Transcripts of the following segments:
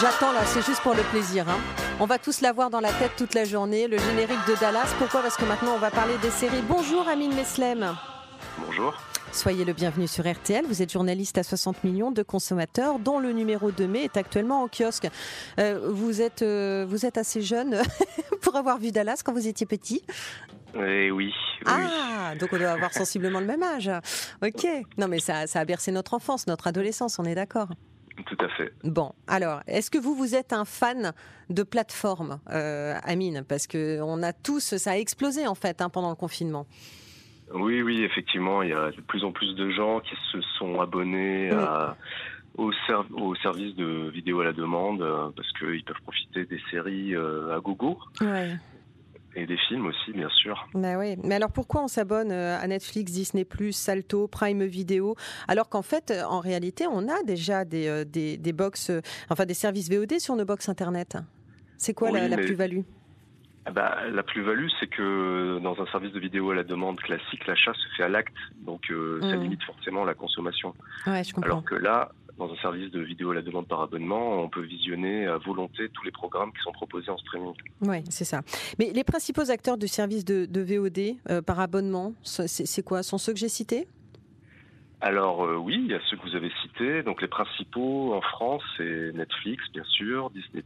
J'attends là, c'est juste pour le plaisir. hein. On va tous l'avoir dans la tête toute la journée, le générique de Dallas. Pourquoi? Parce que maintenant on va parler des séries. Bonjour Amine Meslem. Bonjour. Soyez le bienvenu sur RTL. Vous êtes journaliste à 60 millions de consommateurs, dont le numéro de mai est actuellement en kiosque. Euh, vous, êtes, euh, vous êtes assez jeune pour avoir vu Dallas quand vous étiez petit. Eh oui, oui, Ah, donc on doit avoir sensiblement le même âge. Ok. Non, mais ça, ça a bercé notre enfance, notre adolescence, on est d'accord. Tout à fait. Bon, alors, est-ce que vous, vous êtes un fan de plateforme, euh, Amine? Parce que on a tous, ça a explosé en fait hein, pendant le confinement. Oui, oui, effectivement, il y a de plus en plus de gens qui se sont abonnés à- au, ser- au service de vidéo à la demande euh, parce qu'ils peuvent profiter des séries euh, à gogo Ouais. Et des films aussi, bien sûr. Bah oui. Mais alors pourquoi on s'abonne euh, à Netflix, Disney+, Salto, Prime Video, alors qu'en fait, euh, en réalité, on a déjà des, euh, des, des box, enfin des services VOD sur nos box internet? C'est quoi la, Oui, la mais- plus-value? Ah bah, la plus-value, c'est que dans un service de vidéo à la demande classique, l'achat se fait à l'acte, donc euh, ça Mhm. limite forcément la consommation. Ouais, je comprends. Alors que là, dans un service de vidéo à la demande par abonnement, on peut visionner à volonté tous les programmes qui sont proposés en streaming. Oui, c'est ça. Mais les principaux acteurs du service de, de VOD euh, par abonnement, c'est quoi? Sont ceux que j'ai cités? Alors euh, oui, il y a ceux que vous avez cités. Donc les principaux en France, c'est Netflix, bien sûr, Disney+,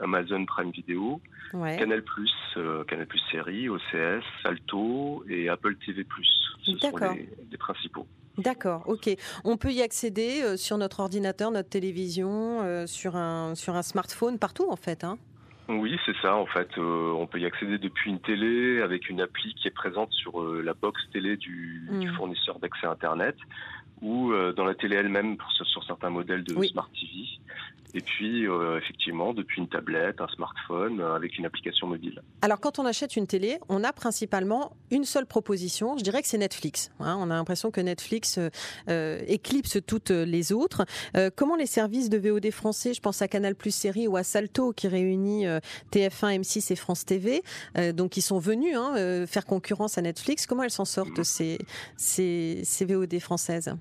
Amazon Prime Video, Ouais. Canal+, euh, Canal+, Série, OCS, Salto et Apple TV+. Ce sont les principaux. D'accord, ok. On peut y accéder euh, sur notre ordinateur, notre télévision, euh, sur, un, sur un smartphone, partout en fait. Hein Oui, c'est ça. En fait, euh, on peut y accéder depuis une télé avec une appli qui est présente sur euh, la box télé du, du Mm. fournisseur d'accès Internet ou euh, dans la télé elle-même sur certains modèles de Oui. Smart TV. Et puis, effectivement, depuis une tablette, un smartphone, avec une application mobile. Alors quand on achète une télé, on a principalement une seule proposition. Je dirais que c'est Netflix. hein. on a l'impression que Netflix éclipse toutes les autres. Comment les services de VOD français, je pense à Canal Plus Série ou à Salto qui réunit TF1, M6 et France TV, euh, donc ils sont venus hein, euh, faire concurrence à Netflix. Comment elles s'en sortent ces, ces, ces VOD françaises?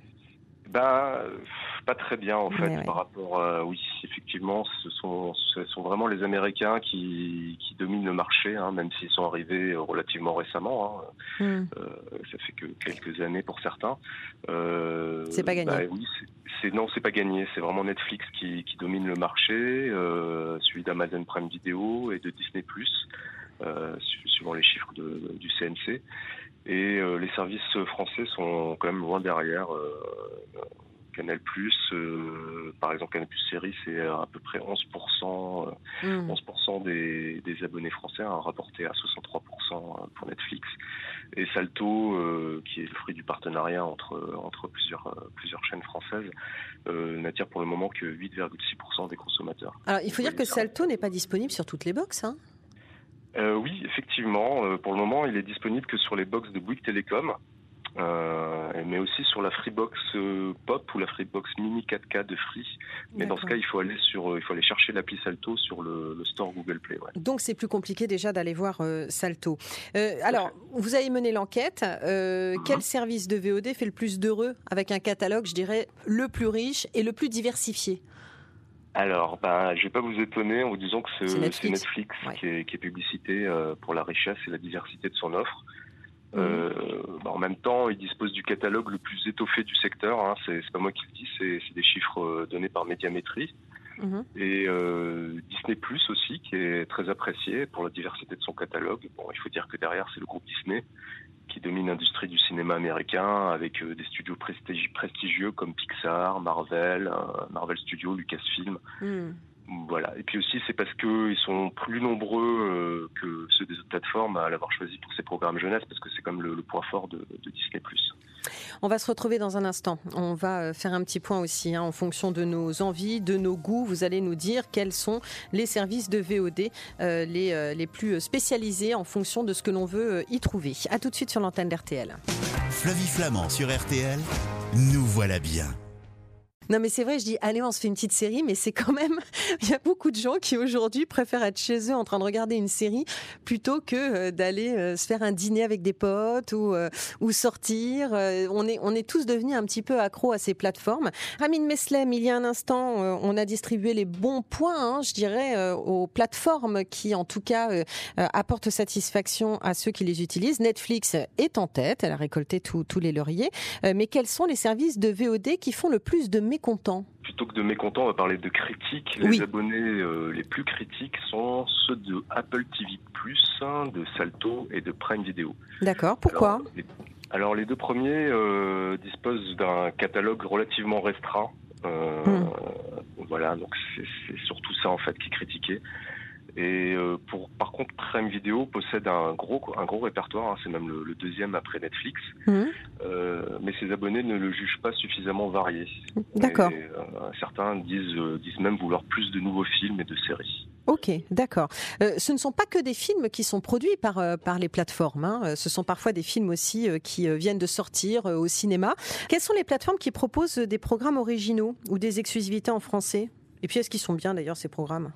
Euh, pas très bien en fait Ouais, ouais. par rapport. à- oui, effectivement, ce sont, ce sont vraiment les Américains qui, qui dominent le marché, hein, même s'ils sont arrivés euh, relativement récemment. hein. Hmm. Euh, ça fait que quelques années pour certains. Euh, C'est pas gagné. bah oui, c'est- c'est non, c'est pas gagné. C'est vraiment Netflix qui, qui domine le marché, euh, celui d'Amazon Prime Video et de Disney euh, su- suivant les chiffres de- du CNC. Et euh, les services français sont quand même loin derrière. euh, Canal euh, par exemple Canal Série, c'est à peu près 11%, euh, Hmm. 11% des, des abonnés français, hein, rapporté à 63% pour Netflix. Et Salto, qui est le fruit du partenariat entre, entre plusieurs, plusieurs chaînes françaises, n'attire pour le moment que 8,6% des consommateurs. Alors il faut dire que. Salto n'est pas disponible sur toutes les box. Hein Euh, oui, effectivement. euh, pour le moment, il est disponible que sur les box de Bouygues Télécom, euh, mais aussi sur la Freebox Pop ou la Freebox Mini 4K de Free. Mais dans ce cas, il faut aller sur, il faut aller chercher l'appli Salto sur le, le store Google Play. ouais. Donc c'est plus compliqué déjà d'aller voir Salto. Alors, vous avez mené l'enquête. Mhm. Quel service de VOD fait le plus d'heureux avec un catalogue, je dirais, le plus riche et le plus diversifié? Alors, ben, je vais pas vous étonner en vous disant que c'est Netflix. Netflix, Ouais. qui, est, qui est publicité euh, pour la richesse et la diversité de son offre. Mhm. Euh, ben, en même temps, il dispose du catalogue le plus étoffé du secteur. Hein. C'est pas moi qui le dis, c'est des chiffres euh, donnés par Médiamétrie. Mhm. Et euh, Disney Plus aussi, qui est très apprécié pour la diversité de son catalogue. Bon, il faut dire que derrière, c'est le groupe Disney domine l'industrie du cinéma américain avec euh, des studios prestigi- prestigieux comme Pixar, Marvel, euh, Marvel Studios, Lucasfilm. Hmm. Voilà. Et puis aussi, c'est parce que ils sont plus nombreux euh, que ceux des autres plateformes à l'avoir choisi pour ces programmes jeunesse, parce que c'est comme le, le point fort de, de Disney+. On va se retrouver dans un instant. On va euh, faire un petit point aussi hein, en fonction de nos envies, de nos goûts. Vous allez nous dire quels sont les services de VOD euh, les, euh, les plus spécialisés en fonction de ce que l'on veut y trouver. À tout de suite sur l'antenne d'RTL. Flavie Flamand sur RTL, nous voilà bien. Non, mais c'est vrai, je dis, allez, on se fait une petite série, mais c'est quand même, il y a beaucoup de gens qui aujourd'hui préfèrent être chez eux en train de regarder une série plutôt que euh, d'aller euh, se faire un dîner avec des potes ou, euh, ou sortir. on, est, on est tous devenus un petit peu accros à ces plateformes. Ramin Meslem, il y a un instant, on a distribué les bons points, hein, je dirais, aux plateformes qui, en tout cas, apportent satisfaction à ceux qui les utilisent. Netflix est en tête, elle a récolté tous les lauriers. mais quels sont les services de VOD qui font le plus de mécontents Plutôt que de mécontents, on va parler de critiques. Les abonnés euh, les plus critiques sont ceux de Apple TV+, de Salto et de Prime Video. D'accord, pourquoi alors les, deux premiers euh, disposent d'un catalogue relativement restreint. Euh, hmm. Voilà, donc c'est surtout ça en fait qui est critiqué. Et euh, pour, par contre, Prime Video possède un gros, un gros répertoire, hein, c'est même le, deuxième après Netflix, mmh. euh, mais ses abonnés ne le jugent pas suffisamment varié. D'accord. Euh, certains disent, disent même vouloir plus de nouveaux films et de séries. Ok, d'accord. ce ne sont pas que des films qui sont produits par, par les plateformes, hein. ce sont parfois des films aussi qui viennent de sortir au cinéma. Quelles sont les plateformes qui proposent des programmes originaux ou des exclusivités en français? Et puis est-ce qu'ils sont bien d'ailleurs ces programmes?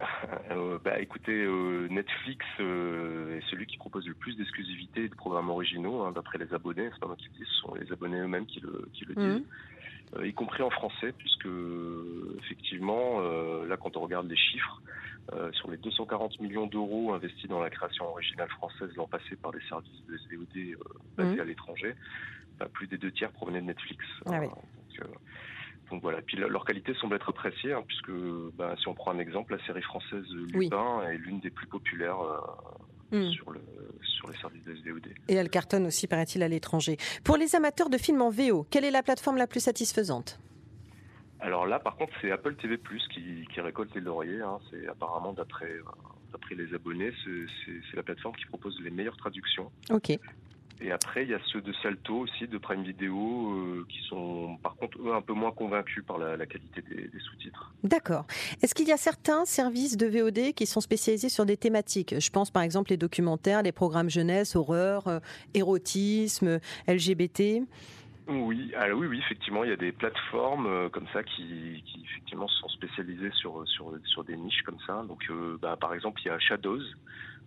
euh, bah, écoutez, euh, Netflix euh, est celui qui propose le plus d'exclusivité et de programmes originaux, hein, d'après les abonnés. C'est pas moi qui le dis, ce sont les abonnés eux-mêmes qui le, qui le disent. Mhm. y compris en français, puisque effectivement, là, quand on regarde les chiffres, sur les 240 millions d'euros investis dans la création originale française l'an passé par les services de SVOD basés mhm. à l'étranger, bah, plus des deux tiers provenaient de Netflix. Ah donc voilà. Puis leur qualité semble être appréciée, hein, puisque bah, si on prend un exemple, la série française Lupin est l'une des plus populaires. Euh, hmm. Sur, le, sur les services de SVOD. Et elle cartonne aussi, paraît-il, à l'étranger. Pour les amateurs de films en VO, quelle est la plateforme la plus satisfaisante? Alors là, par contre, c'est Apple TV qui, qui récolte les lauriers. Hein. C'est apparemment, d'après d'après les abonnés, c'est la plateforme qui propose les meilleures traductions. Ok. Et après, il y a ceux de Salto aussi, de Prime Video, euh, qui sont par contre eux un peu moins convaincus par la, qualité des, sous-titres. D'accord. Est-ce qu'il y a certains services de VOD qui sont spécialisés sur des thématiques? Je pense par exemple les documentaires, les programmes jeunesse, horreur, euh, érotisme, LGBT. Oui, alors oui, oui, effectivement, il y a des plateformes euh, comme ça qui, qui, effectivement sont spécialisées sur sur sur des niches comme ça. Donc, bah, par exemple, il y a Shadows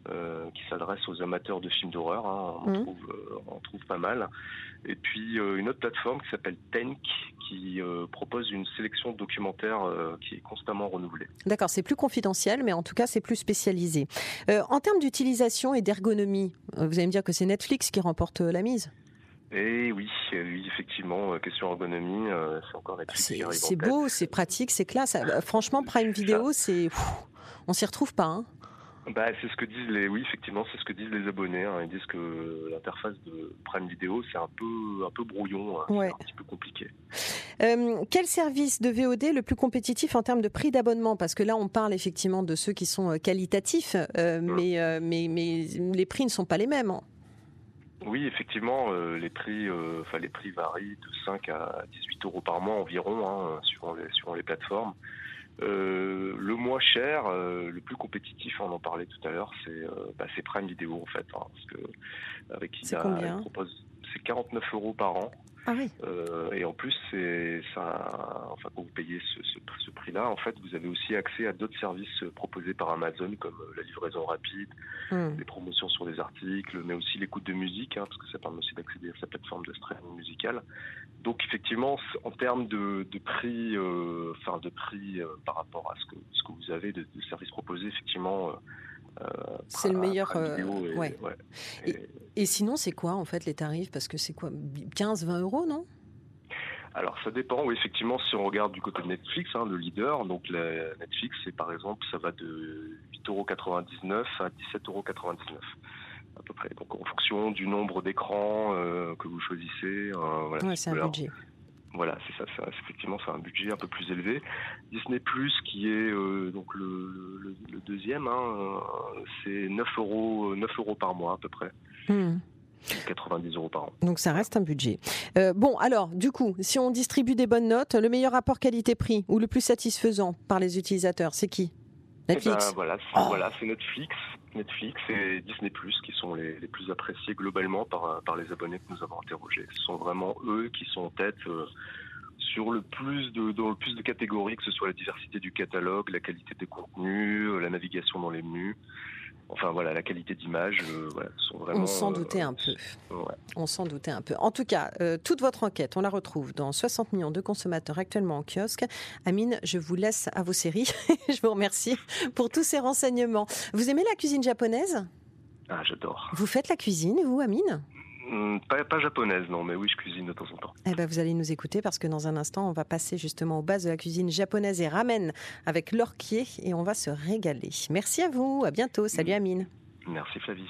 euh, qui s'adresse aux amateurs de films d'horreur. Hein. On, mmh. trouve, euh, on trouve pas mal. Et puis euh, une autre plateforme qui s'appelle Tank, qui propose une sélection de documentaires qui est constamment renouvelée. D'accord, c'est plus confidentiel, mais en tout cas c'est plus spécialisé. en termes d'utilisation et d'ergonomie, vous allez me dire que c'est Netflix qui remporte la mise? Eh oui, oui, effectivement, question ergonomie, c'est encore Netflix C'est beau, c'est pratique, c'est classe. Franchement, Prime Video, c'est, on s'y retrouve pas. Hein bah, c'est ce que disent les, oui, effectivement, c'est ce que disent les abonnés. Hein. Ils disent que l'interface de Prime Video, c'est un peu, un peu brouillon, hein. un petit peu compliqué. Euh, quel service de VOD le plus compétitif en termes de prix d'abonnement? Parce que là, on parle effectivement de ceux qui sont euh, qualitatifs, euh, mmh. mais, mais, mais les prix ne sont pas les mêmes. Hein. Oui, effectivement, les prix, enfin les prix varient de 5 à 18 euros par mois environ, hein, suivant les, suivant les plateformes. Euh, le moins cher, euh, le plus compétitif, on en parlait tout à l'heure, c'est euh, bah, Prime Vidéo en fait, hein, parce que avec il, a, propose c'est 49 euros par an. Ah oui. Euh, et en plus, c'est ça. Enfin, quand vous payez ce, ce, ce prix-là, en fait, vous avez aussi accès à d'autres services proposés par Amazon, comme la livraison rapide, hmm. les promotions sur des articles, mais aussi l'écoute de musique, hein, parce que ça permet aussi d'accéder à sa plateforme de streaming musical. Donc, effectivement, en termes de, de prix, euh, enfin de prix euh, par rapport à ce que ce que vous avez de, de services proposés, effectivement. Euh, euh, c'est le meilleur. et, sinon, c'est quoi en fait les tarifs? Parce que c'est quoi 15, 20 euros, non? Alors ça dépend, oui, effectivement, si on regarde du côté de Netflix, hein, le leader, donc la Netflix, c'est par exemple, ça va de 8,99€ à 17,99€ à peu près. Donc en fonction du nombre d'écrans euh, que vous choisissez. Euh, voilà, c'est un budget. Voilà, c'est ça, ça effectivement, c'est un budget un peu plus élevé. Disney Plus, qui est euh, donc le, deuxième, hein, euh, c'est 9 euros, 9 euros par mois à peu près. 90 hmm. euros par an. Donc ça reste un budget. Euh, bon, alors, du coup, si on distribue des bonnes notes, le meilleur rapport qualité-prix ou le plus satisfaisant par les utilisateurs, c'est qui? Netflix. Eh ben, voilà, c'est, voilà, c'est Netflix, Netflix et Disney qui sont les, plus appréciés globalement par, les abonnés que nous avons interrogés. Ce sont vraiment eux qui sont en tête sur le plus de dans le plus de catégories, que ce soit la diversité du catalogue, la qualité des contenus, la navigation dans les menus. Enfin voilà, la qualité d'image, euh, sont vraiment. On s'en doutait un peu. On s'en doutait un peu. En tout cas, toute votre enquête, on la retrouve dans 60 millions de consommateurs actuellement en kiosque. Amine, je vous laisse à vos séries. je vous remercie pour tous ces renseignements. Vous aimez la cuisine japonaise? Ah, j'adore. Vous faites la cuisine, vous, Amine? Hmm, pas, japonaise, non, mais oui, je cuisine de temps en temps. Eh ben, vous allez nous écouter parce que dans un instant, on va passer justement aux bases de la cuisine japonaise et ramen avec l'orquier et on va se régaler. Merci à vous, à bientôt. Salut Amine. Merci Flavie.